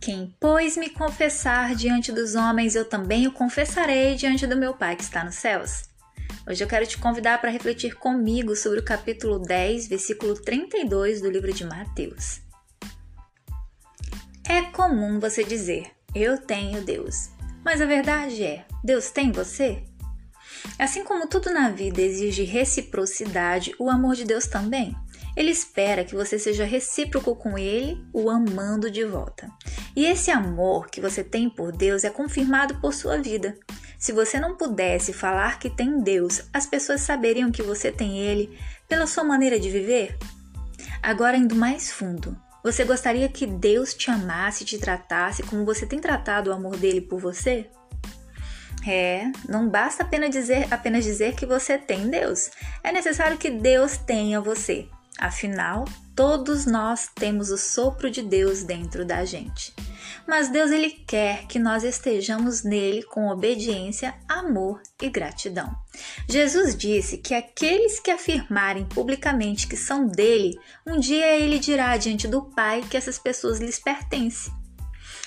Quem, pois, me confessar diante dos homens, eu também o confessarei diante do meu Pai que está nos céus. Hoje eu quero te convidar para refletir comigo sobre o capítulo 10, versículo 32 do livro de Mateus. É comum você dizer: Eu tenho Deus. Mas a verdade é: Deus tem você? Assim como tudo na vida exige reciprocidade, o amor de Deus também. Ele espera que você seja recíproco com ele, o amando de volta. E esse amor que você tem por Deus é confirmado por sua vida. Se você não pudesse falar que tem Deus, as pessoas saberiam que você tem Ele pela sua maneira de viver? Agora, indo mais fundo, você gostaria que Deus te amasse e te tratasse como você tem tratado o amor dele por você? É, não basta apenas dizer, apenas dizer que você tem Deus. É necessário que Deus tenha você. Afinal, todos nós temos o sopro de Deus dentro da gente. Mas Deus ele quer que nós estejamos nele com obediência, amor e gratidão. Jesus disse que aqueles que afirmarem publicamente que são dele, um dia ele dirá diante do Pai que essas pessoas lhes pertencem.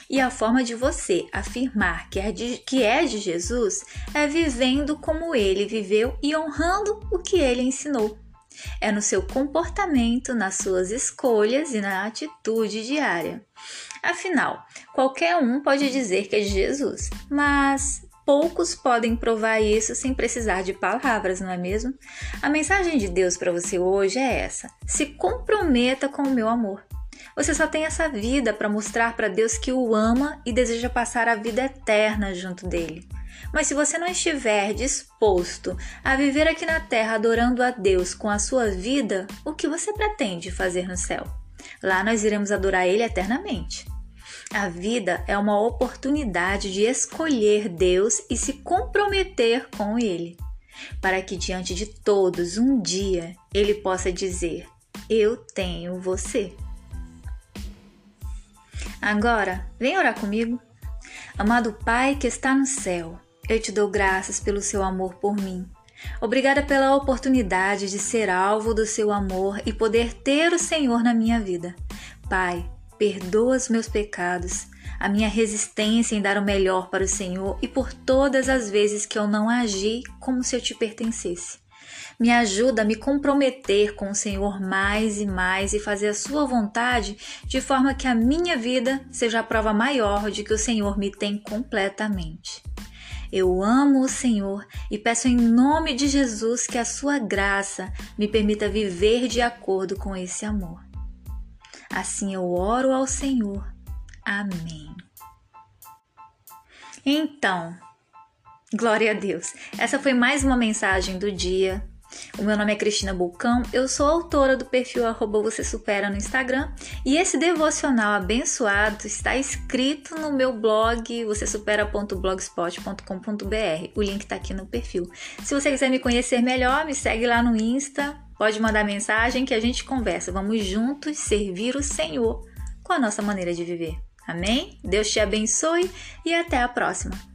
E a forma de você afirmar que é de, que é de Jesus é vivendo como ele viveu e honrando o que ele ensinou. É no seu comportamento, nas suas escolhas e na atitude diária. Afinal, qualquer um pode dizer que é de Jesus, mas poucos podem provar isso sem precisar de palavras, não é mesmo? A mensagem de Deus para você hoje é essa: se comprometa com o meu amor. Você só tem essa vida para mostrar para Deus que o ama e deseja passar a vida eterna junto dele. Mas se você não estiver disposto a viver aqui na terra adorando a Deus com a sua vida, o que você pretende fazer no céu? Lá nós iremos adorar Ele eternamente. A vida é uma oportunidade de escolher Deus e se comprometer com Ele, para que diante de todos um dia Ele possa dizer: Eu tenho você. Agora, vem orar comigo. Amado Pai que está no céu, eu te dou graças pelo seu amor por mim. Obrigada pela oportunidade de ser alvo do seu amor e poder ter o Senhor na minha vida. Pai, perdoa os meus pecados, a minha resistência em dar o melhor para o Senhor e por todas as vezes que eu não agi como se eu te pertencesse. Me ajuda a me comprometer com o Senhor mais e mais e fazer a Sua vontade de forma que a minha vida seja a prova maior de que o Senhor me tem completamente. Eu amo o Senhor e peço em nome de Jesus que a sua graça me permita viver de acordo com esse amor. Assim eu oro ao Senhor. Amém. Então, glória a Deus. Essa foi mais uma mensagem do dia o meu nome é Cristina Bulcão, eu sou autora do perfil arroba Você Supera no Instagram e esse devocional abençoado está escrito no meu blog vocêsupera.blogspot.com.br. O link está aqui no perfil. Se você quiser me conhecer melhor, me segue lá no Insta, pode mandar mensagem que a gente conversa. Vamos juntos servir o Senhor com a nossa maneira de viver. Amém? Deus te abençoe e até a próxima.